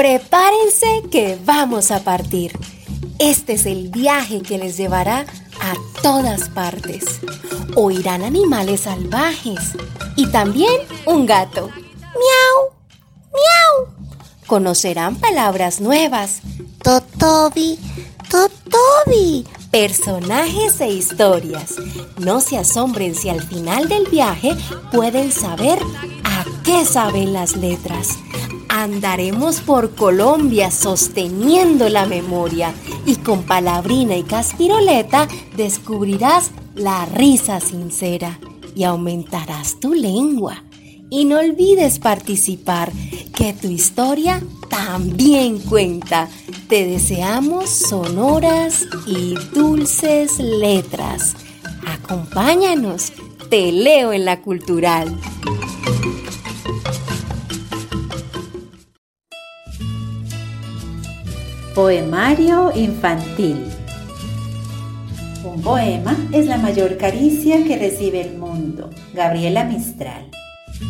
Prepárense que vamos a partir. Este es el viaje que les llevará a todas partes. Oirán animales salvajes y también un gato. Miau, miau. Conocerán palabras nuevas. Totobi, totobi. Personajes e historias. No se asombren si al final del viaje pueden saber a qué saben las letras. Andaremos por Colombia sosteniendo la memoria y con palabrina y caspiroleta descubrirás la risa sincera y aumentarás tu lengua. Y no olvides participar, que tu historia también cuenta. Te deseamos sonoras y dulces letras. Acompáñanos, te leo en la cultural. Poemario infantil. Un poema es la mayor caricia que recibe el mundo. Gabriela Mistral.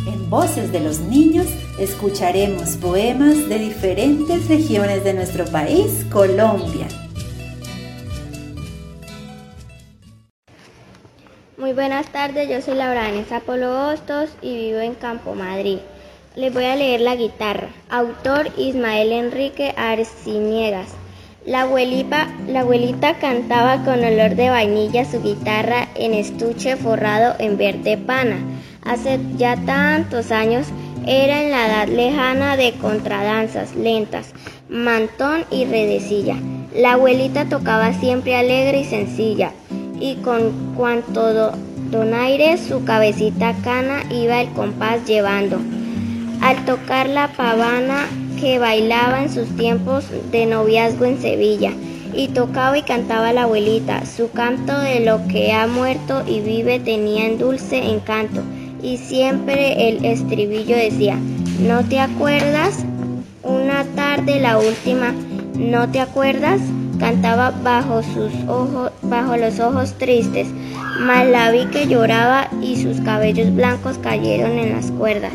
En Voces de los Niños escucharemos poemas de diferentes regiones de nuestro país, Colombia. Muy buenas tardes, yo soy Laura Vanessa Polo Hostos y vivo en Campo Madrid. Les voy a leer La guitarra. Autor Ismael Enrique Arciniegas. La abuelita, la abuelita cantaba con olor de vainilla su guitarra en estuche forrado en verde pana. Hace ya tantos años era en la edad lejana de contradanzas lentas, mantón y redecilla. La abuelita tocaba siempre alegre y sencilla, y con cuanto donaire su cabecita cana iba el compás llevando al tocar la pavana que bailaba en sus tiempos de noviazgo en Sevilla. Y tocaba y cantaba la abuelita. Su canto de lo que ha muerto y vive tenía en dulce encanto. Y siempre el estribillo decía, ¿no te acuerdas? Una tarde, la última, ¿no te acuerdas? Cantaba bajo sus ojos, bajo los ojos tristes, mas la vi que lloraba y sus cabellos blancos cayeron en las cuerdas.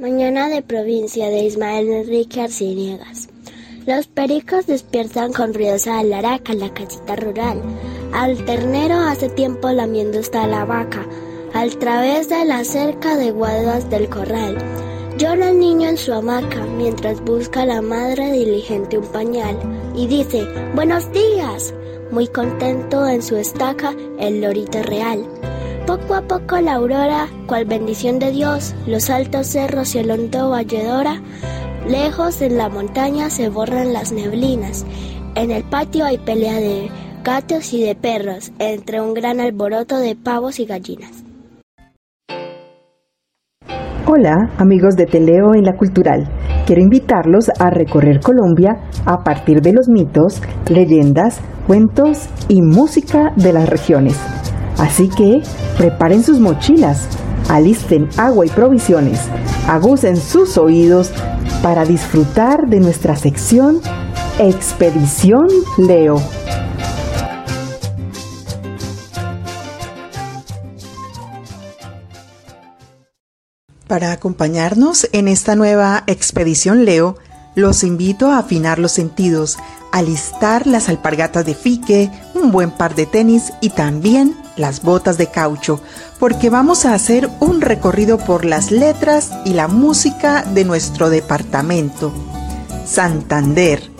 Mañana de provincia de Ismael Enrique Arciniegas. Los pericos despiertan con ruidosa alaraca la casita rural. Al ternero hace tiempo lamiendo está la vaca. Al través de la cerca de guaduas del corral. Llora el niño en su hamaca mientras busca a la madre diligente un pañal y dice, Buenos días. Muy contento en su estaca el lorito real. Poco a poco la aurora, cual bendición de Dios, los altos cerros y el hondo valledora, lejos en la montaña se borran las neblinas. En el patio hay pelea de gatos y de perros, entre un gran alboroto de pavos y gallinas. Hola amigos de Teleo en la Cultural. Quiero invitarlos a recorrer Colombia a partir de los mitos, leyendas, cuentos y música de las regiones. Así que preparen sus mochilas, alisten agua y provisiones, agucen sus oídos para disfrutar de nuestra sección Expedición Leo. Para acompañarnos en esta nueva Expedición Leo, los invito a afinar los sentidos, alistar las alpargatas de fique, un buen par de tenis y también las botas de caucho, porque vamos a hacer un recorrido por las letras y la música de nuestro departamento, Santander.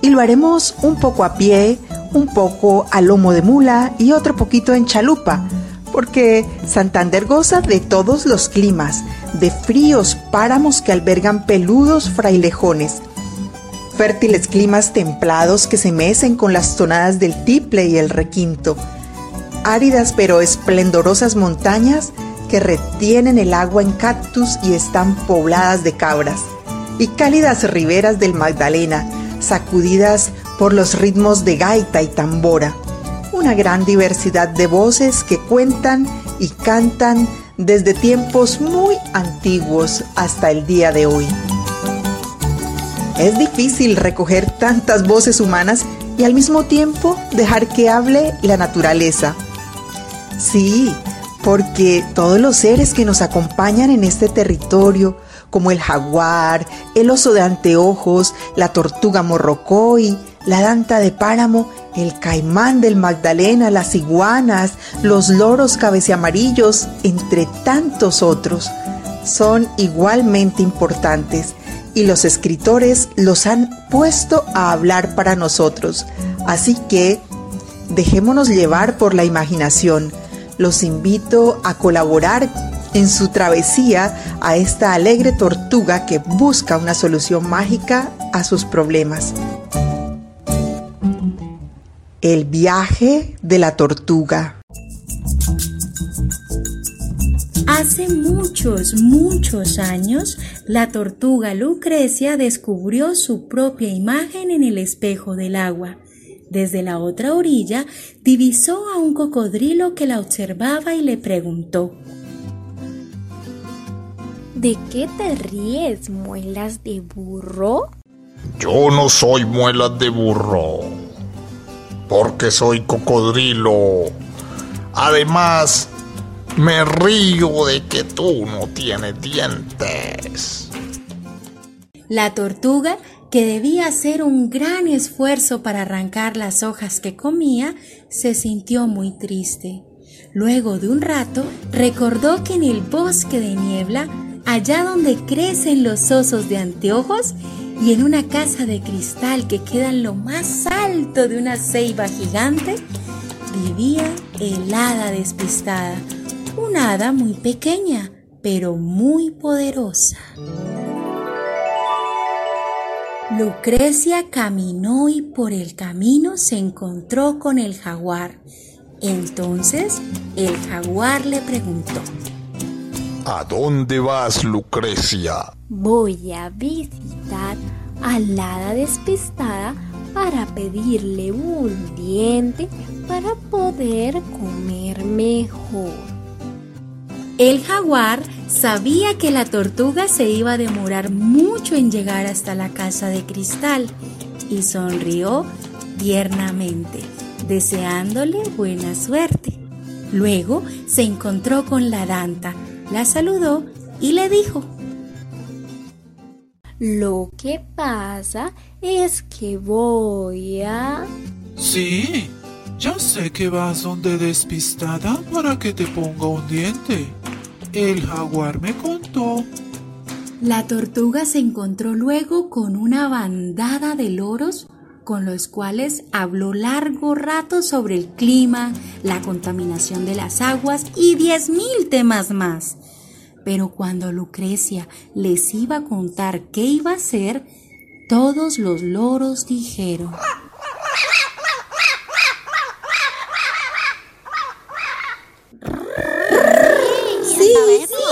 Y lo haremos un poco a pie, un poco a lomo de mula y otro poquito en chalupa, porque Santander goza de todos los climas, de fríos páramos que albergan peludos frailejones, fértiles climas templados que se mecen con las tonadas del tiple y el requinto, áridas pero esplendorosas montañas que retienen el agua en cactus y están pobladas de cabras, y cálidas riberas del Magdalena, sacudidas por los ritmos de gaita y tambora. Una gran diversidad de voces que cuentan y cantan desde tiempos muy antiguos hasta el día de hoy. Es difícil recoger tantas voces humanas y al mismo tiempo dejar que hable la naturaleza. Sí, porque todos los seres que nos acompañan en este territorio, como el jaguar, el oso de anteojos, la tortuga morrocoy, la danta de páramo, el caimán del Magdalena, las iguanas, los loros cabeceamarillos, entre tantos otros, son igualmente importantes y los escritores los han puesto a hablar para nosotros. Así que dejémonos llevar por la imaginación. Los invito a colaborar en su travesía a esta alegre tortuga que busca una solución mágica a sus problemas. El viaje de la tortuga. Hace muchos, muchos años, la tortuga Lucrecia descubrió su propia imagen en el espejo del agua. Desde la otra orilla divisó a un cocodrilo que la observaba y le preguntó ¿De qué te ríes, muelas de burro? Yo no soy muelas de burro, porque soy cocodrilo. Además, me río de que tú no tienes dientes. La tortuga, que debía hacer un gran esfuerzo para arrancar las hojas que comía, se sintió muy triste. Luego de un rato, recordó que en el bosque de niebla allá donde crecen los osos de anteojos y en una casa de cristal que queda en lo más alto de una ceiba gigante, vivía el hada despistada, una hada muy pequeña, pero muy poderosa. Lucrecia caminó y por el camino se encontró con el jaguar. Entonces el jaguar le preguntó, ¿A dónde vas, Lucrecia? Voy a visitar a la hada despistada para pedirle un diente para poder comer mejor. El jaguar sabía que la tortuga se iba a demorar mucho en llegar hasta la casa de cristal y sonrió tiernamente, deseándole buena suerte. Luego se encontró con la danta, la saludó y le dijo, Lo que pasa es que voy a... Sí, ya sé que vas donde despistada para que te ponga un diente. El jaguar me contó. La tortuga se encontró luego con una bandada de loros con los cuales habló largo rato sobre el clima, la contaminación de las aguas y diez mil temas más. Pero cuando Lucrecia les iba a contar qué iba a hacer, todos los loros dijeron Sí,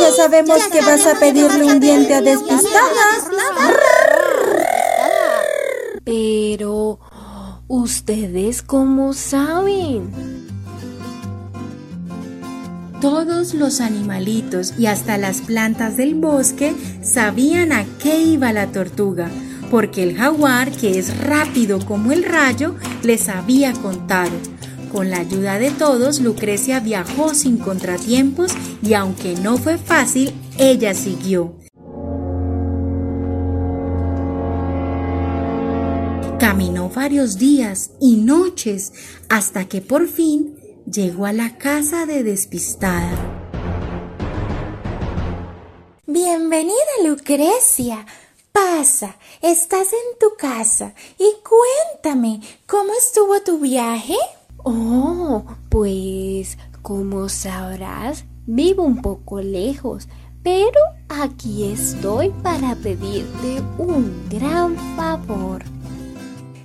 ya sabemos que vas a pedirle un diente a despistadas. Pero, ¿ustedes cómo saben? Todos los animalitos y hasta las plantas del bosque sabían a qué iba la tortuga, porque el jaguar, que es rápido como el rayo, les había contado. Con la ayuda de todos, Lucrecia viajó sin contratiempos y aunque no fue fácil, ella siguió. Caminó varios días y noches hasta que por fin llegó a la casa de despistada. Bienvenida, Lucrecia. Pasa, estás en tu casa y cuéntame, ¿cómo estuvo tu viaje? Oh, pues, como sabrás, vivo un poco lejos, pero aquí estoy para pedirte un gran favor.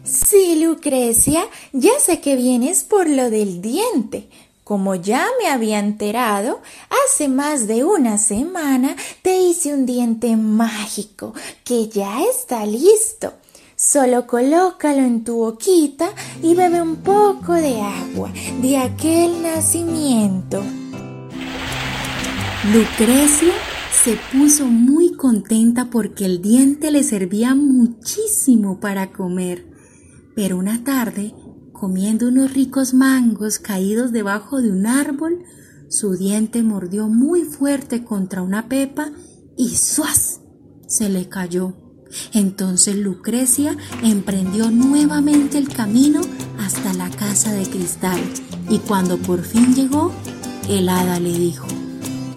Sí, Lucrecia, ya sé que vienes por lo del diente. Como ya me había enterado, hace más de una semana te hice un diente mágico que ya está listo. Solo colócalo en tu boquita y bebe un poco de agua de aquel nacimiento. Lucrecia se puso muy contenta porque el diente le servía muchísimo para comer. Pero una tarde, comiendo unos ricos mangos caídos debajo de un árbol, su diente mordió muy fuerte contra una pepa y ¡suas! se le cayó. Entonces Lucrecia emprendió nuevamente el camino hasta la casa de cristal y cuando por fin llegó, el hada le dijo,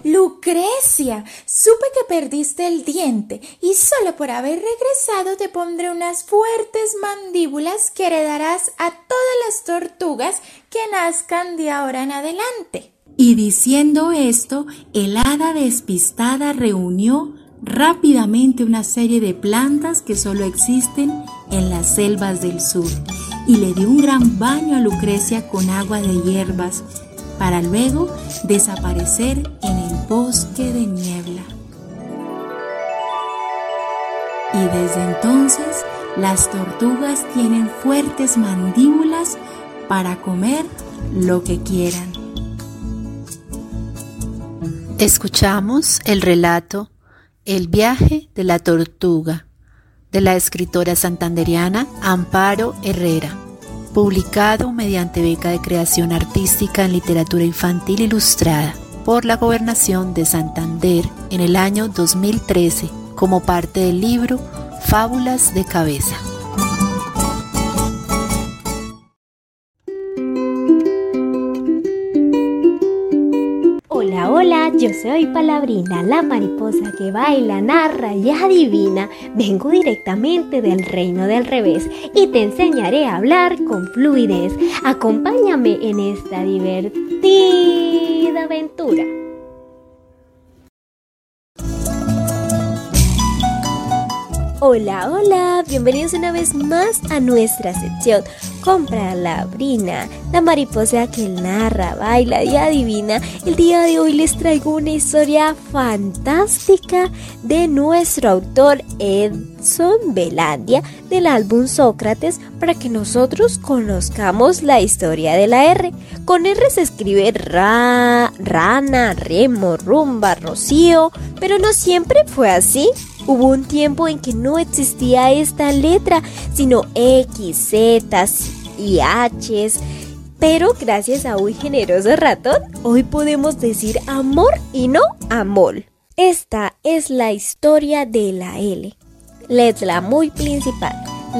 Lucrecia, supe que perdiste el diente y solo por haber regresado te pondré unas fuertes mandíbulas que heredarás a todas las tortugas que nazcan de ahora en adelante. Y diciendo esto, el hada despistada reunió rápidamente una serie de plantas que solo existen en las selvas del sur y le dio un gran baño a Lucrecia con agua de hierbas para luego desaparecer en el bosque de niebla. Y desde entonces las tortugas tienen fuertes mandíbulas para comer lo que quieran. Escuchamos el relato El viaje de la tortuga de la escritora santanderiana Amparo Herrera, publicado mediante beca de creación artística en literatura infantil ilustrada por la Gobernación de Santander en el año 2013 como parte del libro Fábulas de Cabeza. Yo soy Palabrina, la mariposa que baila, narra y adivina. Vengo directamente del reino del revés y te enseñaré a hablar con fluidez. Acompáñame en esta divertida aventura. Hola, hola, bienvenidos una vez más a nuestra sección Compra la Brina, la mariposa que narra, baila y adivina. El día de hoy les traigo una historia fantástica de nuestro autor Edson Belandia del álbum Sócrates para que nosotros conozcamos la historia de la R. Con R se escribe ra, rana, remo, rumba, rocío, pero no siempre fue así. Hubo un tiempo en que no existía esta letra, sino X, Z y H. Pero gracias a un generoso ratón, hoy podemos decir amor y no amor. Esta es la historia de la L. Letra muy principal,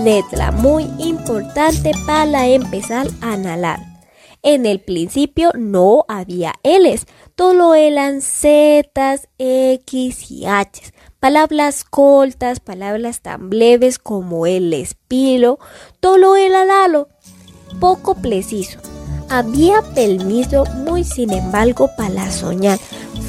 letra muy importante para empezar a analar. En el principio no había L's, todo eran Z's, X y H palabras cortas, palabras tan breves como el espilo, todo era dalo, poco preciso. Había permiso muy sin embargo para soñar.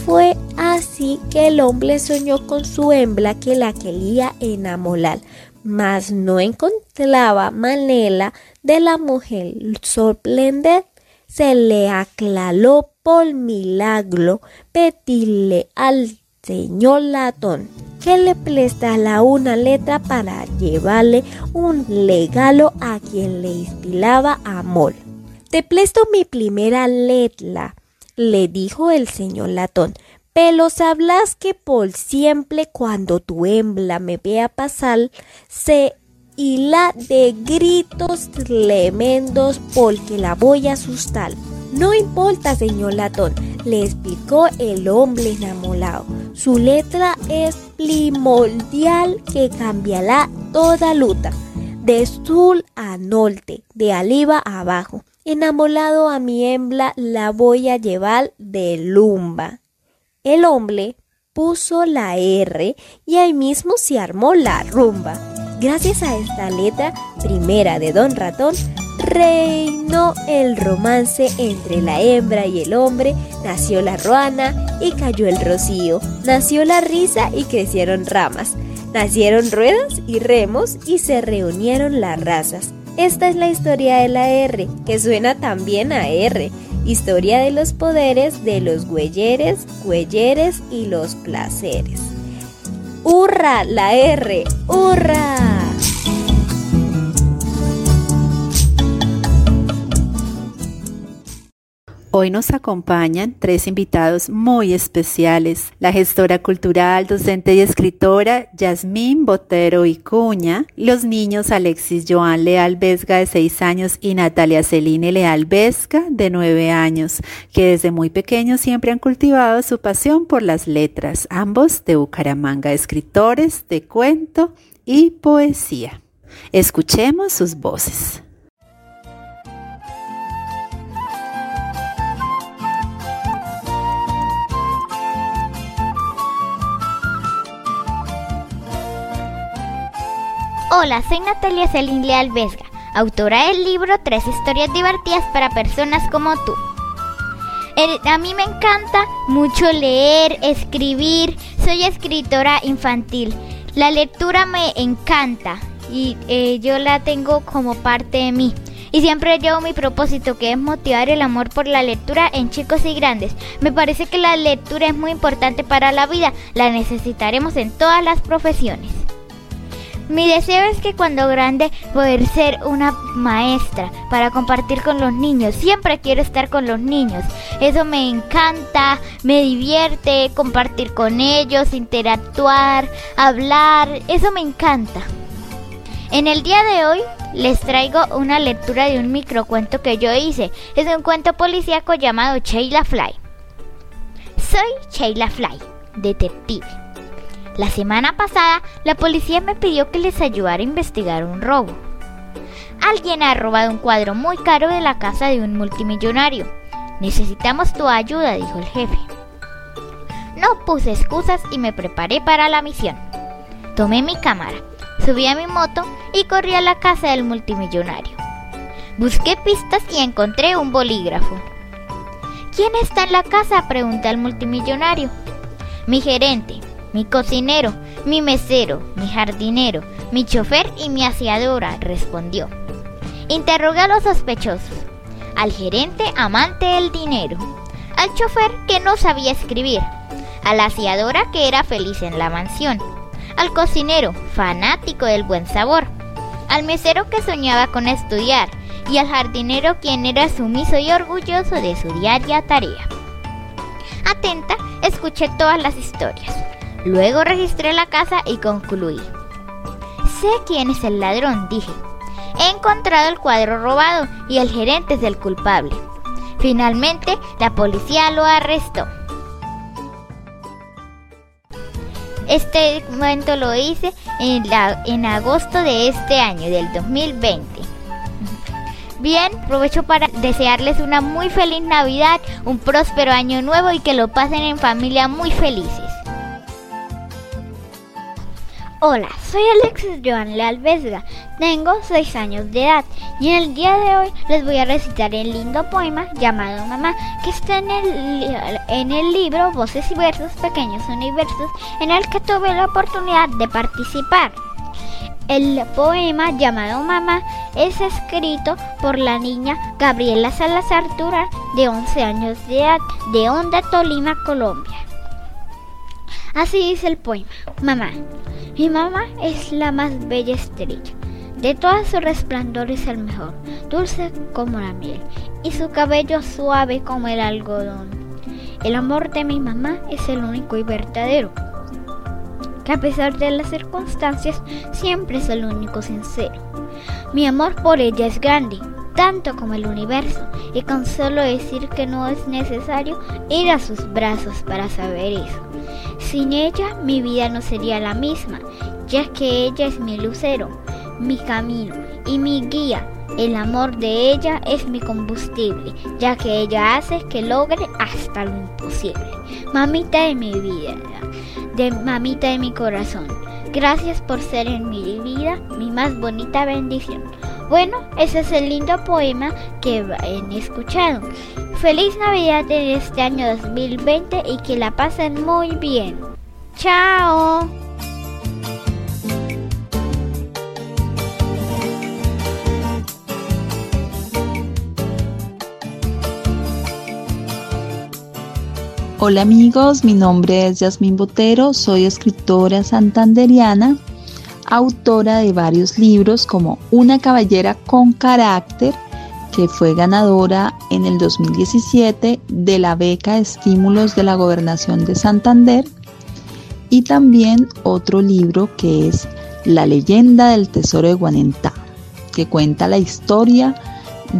Fue así que el hombre soñó con su hembra que la quería enamorar, mas no encontraba manera de la mujer sorprender. Se le aclaró por milagro pedirle al señor latón que le presta la una letra para llevarle un regalo a quien le inspiraba amor. Te presto mi primera letra, le dijo el señor latón, pero sabrás que por siempre cuando tu hembra me vea pasar, se hila de gritos tremendos porque la voy a asustar. No importa, señor latón, le explicó el hombre enamorado. Su letra es primordial que cambiará toda luta, de sur a norte, de arriba a abajo. Enamorado a mi hembra la voy a llevar de lumba. El hombre puso la R y ahí mismo se armó la rumba. Gracias a esta letra primera de Don Ratón, reinó el romance entre la hembra y el hombre, nació la ruana y cayó el rocío, nació la risa y crecieron ramas, nacieron ruedas y remos y se reunieron las razas. Esta es la historia de la R, que suena también a R, historia de los poderes de los güeyeres, güeyeres y los placeres. ¡Hurra! La R, ¡hurra! Hoy nos acompañan tres invitados muy especiales. La gestora cultural, docente y escritora Yasmín Botero y Cuña, los niños Alexis Joan Leal Vesga de 6 años y Natalia Celine Leal Vesga de 9 años, que desde muy pequeños siempre han cultivado su pasión por las letras, ambos de Bucaramanga, escritores de cuento y poesía. Escuchemos sus voces. Hola, soy Natalia Celine Leal Vesga, autora del libro Tres historias divertidas para personas como tú. A mí me encanta mucho leer, escribir, soy escritora infantil. La lectura me encanta y eh, yo la tengo como parte de mí. Y siempre llevo mi propósito que es motivar el amor por la lectura en chicos y grandes. Me parece que la lectura es muy importante para la vida, la necesitaremos en todas las profesiones. Mi deseo es que cuando grande poder ser una maestra para compartir con los niños. Siempre quiero estar con los niños. Eso me encanta, me divierte, compartir con ellos, interactuar, hablar. Eso me encanta. En el día de hoy les traigo una lectura de un microcuento que yo hice. Es un cuento policíaco llamado Sheila Fly. Soy Sheila Fly, detective. La semana pasada, la policía me pidió que les ayudara a investigar un robo. Alguien ha robado un cuadro muy caro de la casa de un multimillonario. Necesitamos tu ayuda, dijo el jefe. No puse excusas y me preparé para la misión. Tomé mi cámara, subí a mi moto y corrí a la casa del multimillonario. Busqué pistas y encontré un bolígrafo. ¿Quién está en la casa? pregunté al multimillonario. Mi gerente, mi cocinero, mi mesero, mi jardinero, mi chofer y mi aseadora, respondió. Interrogué a los sospechosos, al gerente amante del dinero, al chofer que no sabía escribir, a la aseadora que era feliz en la mansión, al cocinero fanático del buen sabor, al mesero que soñaba con estudiar y al jardinero quien era sumiso y orgulloso de su diaria tarea. Atenta, escuché todas las historias. Luego registré la casa y concluí. Sé quién es el ladrón, dije. He encontrado el cuadro robado y el gerente es el culpable. Finalmente, la policía lo arrestó. Este momento lo hice en, en agosto de este año, del 2020. Bien, aprovecho para desearles una muy feliz Navidad, un próspero año nuevo y que lo pasen en familia muy felices. Hola, soy Alexis Joan Leal tengo 6 años de edad y en el día de hoy les voy a recitar el lindo poema llamado Mamá que está en el, en el libro Voces y Versos, Pequeños Universos en el que tuve la oportunidad de participar. El poema llamado Mamá es escrito por la niña Gabriela Salazar Durán de 11 años de edad de Honda, Tolima, Colombia. Así dice el poema. Mamá, mi mamá es la más bella estrella. De todas su resplandor es el mejor, dulce como la miel, y su cabello suave como el algodón. El amor de mi mamá es el único y verdadero, que a pesar de las circunstancias siempre es el único sincero. Mi amor por ella es grande, tanto como el universo, y con solo decir que no es necesario ir a sus brazos para saber eso. Sin ella mi vida no sería la misma, ya que ella es mi lucero, mi camino y mi guía. El amor de ella es mi combustible, ya que ella hace que logre hasta lo imposible. Mamita de mi vida, de mamita de mi corazón. Gracias por ser en mi vida mi más bonita bendición. Bueno, ese es el lindo poema que han escuchado. Feliz Navidad en este año 2020 y que la pasen muy bien. Chao. Hola amigos, mi nombre es Yasmín Botero, soy escritora santanderiana, autora de varios libros como Una caballera con carácter, que fue ganadora en el 2017 de la beca Estímulos de la Gobernación de Santander y también otro libro que es La leyenda del tesoro de Guanentá, que cuenta la historia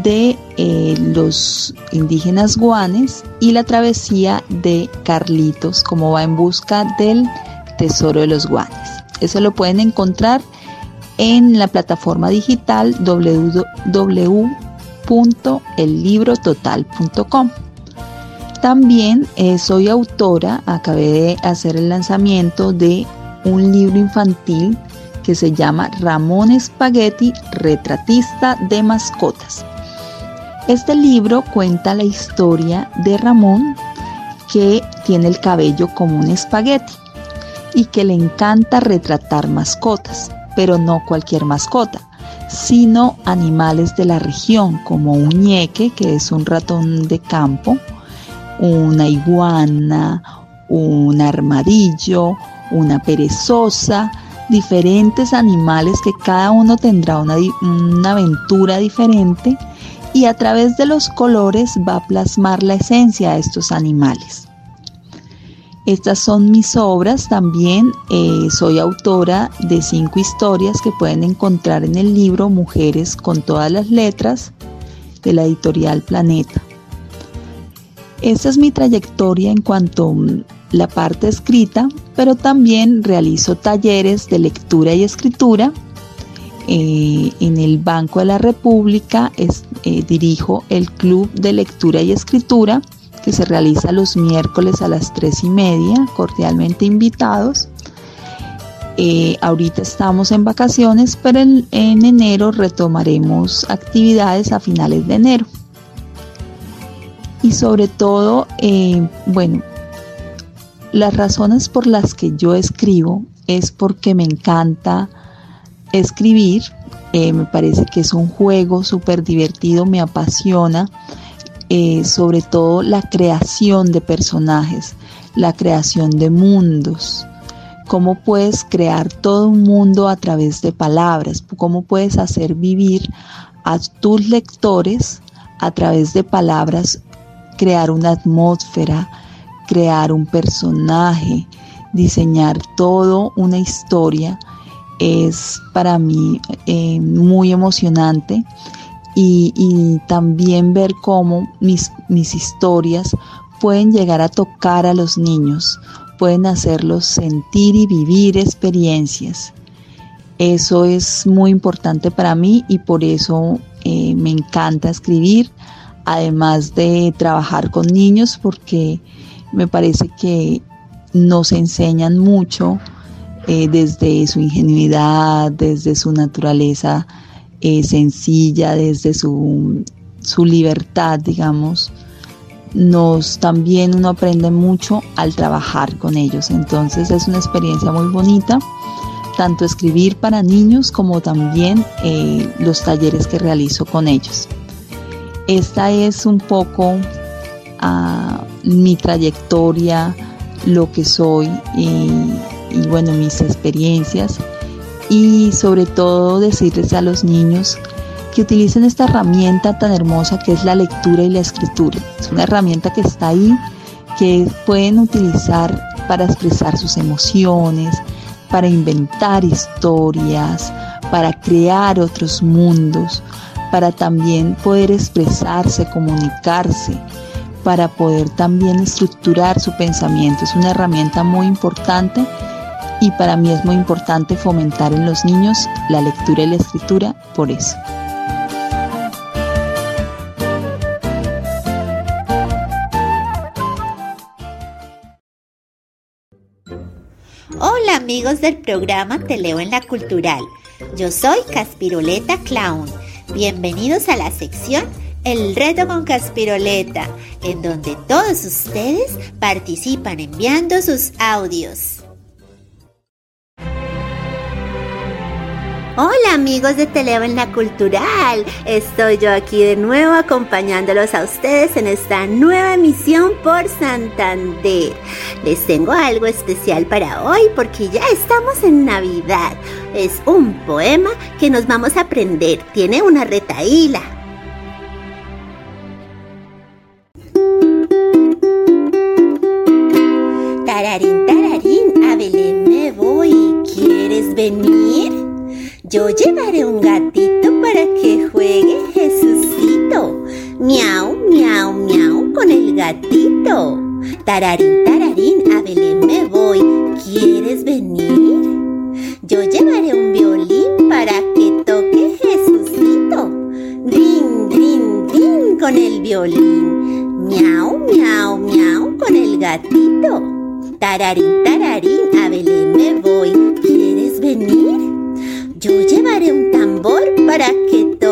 de eh, los indígenas guanes y la travesía de Carlitos, como va en busca del tesoro de los guanes. Eso lo pueden encontrar en la plataforma digital www.ellibrototal.com. También eh, soy autora, acabé de hacer el lanzamiento de un libro infantil que se llama Ramón Spaghetti, retratista de mascotas. Este libro cuenta la historia de Ramón que tiene el cabello como un espagueti y que le encanta retratar mascotas, pero no cualquier mascota, sino animales de la región como un ñeque, que es un ratón de campo, una iguana, un armadillo, una perezosa, diferentes animales que cada uno tendrá una, una, aventura diferente y a través de los colores va a plasmar la esencia de estos animales. Estas son mis obras también. Eh, soy autora de cinco historias que pueden encontrar en el libro Mujeres con todas las letras de la editorial Planeta. Esta es mi trayectoria en cuanto a la parte escrita, pero también realizo talleres de lectura y escritura. Eh, en el Banco de la República eh, dirijo el Club de Lectura y Escritura que se realiza los miércoles a las tres y media, cordialmente invitados. Eh, ahorita estamos en vacaciones, pero en, enero retomaremos actividades a finales de enero. Y sobre todo, eh, bueno, las razones por las que yo escribo es porque me encanta escribir, eh, me parece que es un juego súper divertido, me apasiona eh, sobre todo la creación de personajes, la creación de mundos. Cómo puedes crear todo un mundo a través de palabras, cómo puedes hacer vivir a tus lectores a través de palabras, crear una atmósfera, crear un personaje, diseñar todo una historia es para mí eh, muy emocionante y, también ver cómo mis, mis historias pueden llegar a tocar a los niños, pueden hacerlos sentir y vivir experiencias. Eso es muy importante para mí y por eso eh, me encanta escribir, además de trabajar con niños, porque me parece que nos enseñan mucho eh, desde su ingenuidad, desde su naturaleza eh, sencilla, desde su, su libertad, digamos, nos también uno aprende mucho al trabajar con ellos. Entonces es una experiencia muy bonita, tanto escribir para niños como también eh, los talleres que realizo con ellos. Esta es un poco ah, mi trayectoria, lo que soy y, y bueno, mis experiencias y sobre todo decirles a los niños que utilicen esta herramienta tan hermosa que es la lectura y la escritura. Es una herramienta que está ahí, que pueden utilizar para expresar sus emociones, para inventar historias, para crear otros mundos, para también poder expresarse, comunicarse, para poder también estructurar su pensamiento. Es una herramienta muy importante y para mí es muy importante fomentar en los niños la lectura y la escritura por eso. Hola amigos del programa Te leo en la cultural. Yo soy Caspiroleta Clown. Bienvenidos a la sección El reto con Caspiroleta, en donde todos ustedes participan enviando sus audios. Hola amigos de Teleo en la Cultural, estoy yo aquí de nuevo acompañándolos a ustedes en esta nueva emisión por Santander. Les tengo algo especial para hoy porque ya estamos en Navidad. Es un poema que nos vamos a aprender, tiene una retaíla. Tararín, tararín, a Belén me voy. ¿Quieres venir? Yo llevaré un violín para que toque Jesucito. Drin, drin, drin con el violín. Miau, miau, miau con el gatito. Tararín, tararín, a Belén me voy. ¿Quieres venir? Yo llevaré un tambor para que toque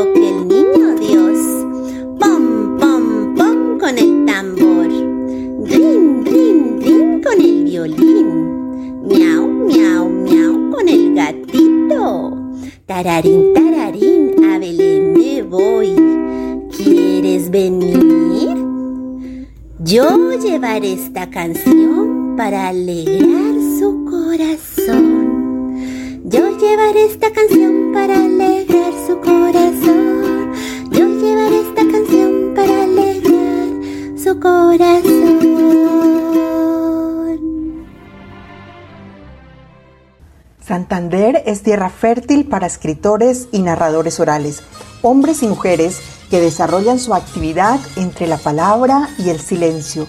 Tararín, tararín, a Belén me voy. ¿Quieres venir? Yo llevaré esta canción para alegrar su corazón. Yo llevaré esta canción para alegrar su corazón. Yo llevaré esta canción para alegrar su corazón. Santander es tierra fértil para escritores y narradores orales, hombres y mujeres que desarrollan su actividad entre la palabra y el silencio.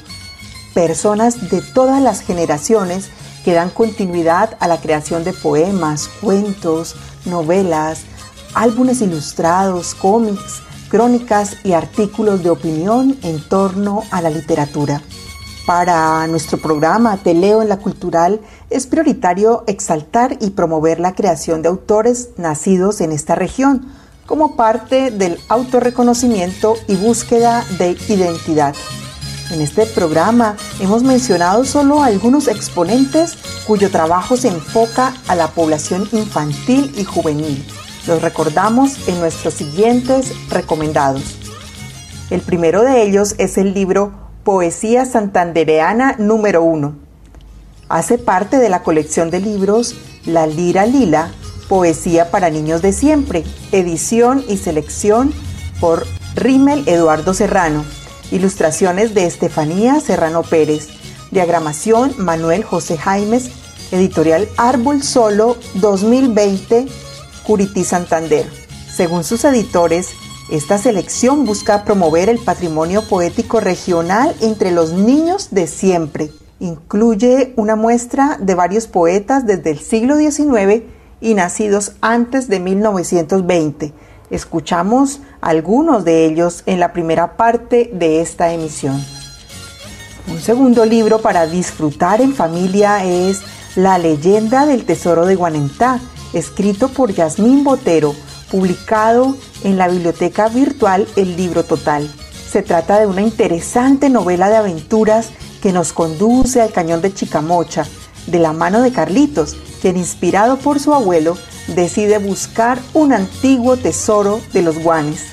Personas de todas las generaciones que dan continuidad a la creación de poemas, cuentos, novelas, álbumes ilustrados, cómics, crónicas y artículos de opinión en torno a la literatura. Para nuestro programa Te leo en la cultural es prioritario exaltar y promover la creación de autores nacidos en esta región como parte del autorreconocimiento y búsqueda de identidad. En este programa hemos mencionado solo algunos exponentes cuyo trabajo se enfoca a la población infantil y juvenil. Los recordamos en nuestros siguientes recomendados. El primero de ellos es el libro Poesía Santandereana número 1. Hace parte de la colección de libros La Lira Lila, Poesía para Niños de Siempre, edición y selección por Rimmel Eduardo Serrano Ilustraciones de Estefanía Serrano Pérez. Diagramación Manuel José Jaimes. Editorial Árbol Solo 2020 Curití Santander. Según sus editores, esta selección busca promover el patrimonio poético regional entre los niños de siempre. Incluye una muestra de varios poetas desde el siglo XIX y nacidos antes de 1920 Escuchamos algunos de ellos en la primera parte de esta emisión. Un segundo libro para disfrutar en familia es La leyenda del tesoro de Guanentá, escrito por Yasmín Botero, publicado en la biblioteca virtual El Libro Total. Se trata de una interesante novela de aventuras que nos conduce al cañón de Chicamocha, de la mano de Carlitos, quien inspirado por su abuelo decide buscar un antiguo tesoro de los guanes.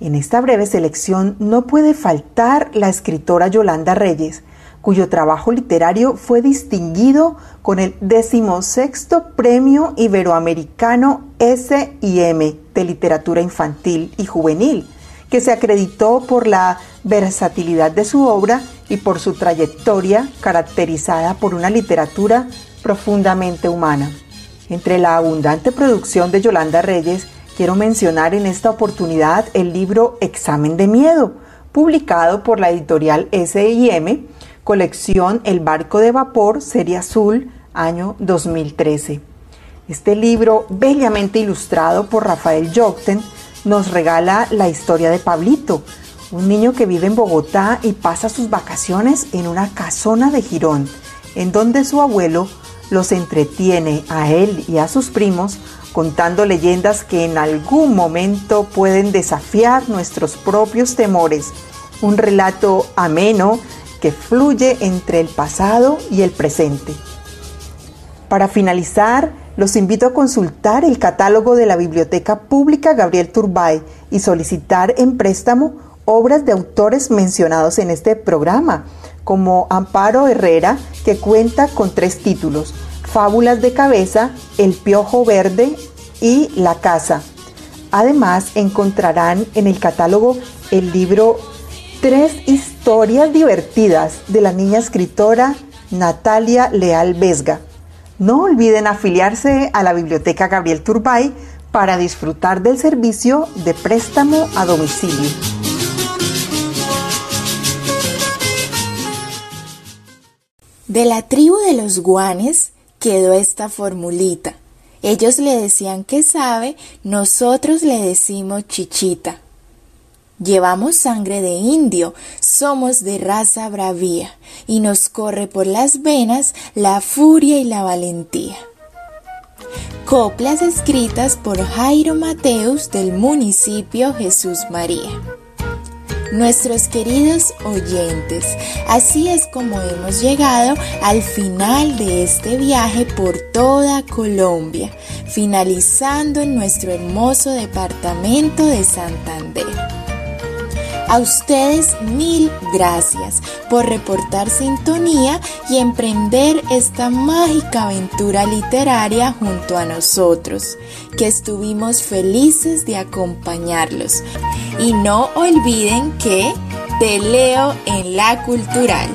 En esta breve selección no puede faltar la escritora Yolanda Reyes, cuyo trabajo literario fue distinguido con el decimosexto Premio Iberoamericano S&M de Literatura Infantil y Juvenil, que se acreditó por la versatilidad de su obra y por su trayectoria caracterizada por una literatura profundamente humana. Entre la abundante producción de Yolanda Reyes, quiero mencionar en esta oportunidad el libro Examen de Miedo, publicado por la editorial SIM, colección El Barco de Vapor, serie azul, año 2013. Este libro, bellamente ilustrado por Rafael Jocten, nos regala la historia de Pablito, un niño que vive en Bogotá y pasa sus vacaciones en una casona de Girón, en donde su abuelo los entretiene a él y a sus primos contando leyendas que en algún momento pueden desafiar nuestros propios temores. Un relato ameno que fluye entre el pasado y el presente. Para finalizar, los invito a consultar el catálogo de la Biblioteca Pública Gabriel Turbay y solicitar en préstamo obras de autores mencionados en este programa, como Amparo Herrera, que cuenta con tres títulos, Fábulas de Cabeza, El Piojo Verde y La Casa. Además, encontrarán en el catálogo el libro Tres historias divertidas de la niña escritora Natalia Leal Vesga. No olviden afiliarse a la Biblioteca Gabriel Turbay para disfrutar del servicio de préstamo a domicilio. De la tribu de los guanes quedó esta formulita. Ellos le decían que sabe, nosotros le decimos chichita. Llevamos sangre de indio, somos de raza bravía, y nos corre por las venas la furia y la valentía. Coplas escritas por Jairo Mateus del municipio Jesús María. Nuestros queridos oyentes, así es como hemos llegado al final de este viaje por toda Colombia, finalizando en nuestro hermoso departamento de Santander. A ustedes mil gracias por reportar sintonía y emprender esta mágica aventura literaria junto a nosotros, que estuvimos felices de acompañarlos. Y no olviden que te leo en la cultural.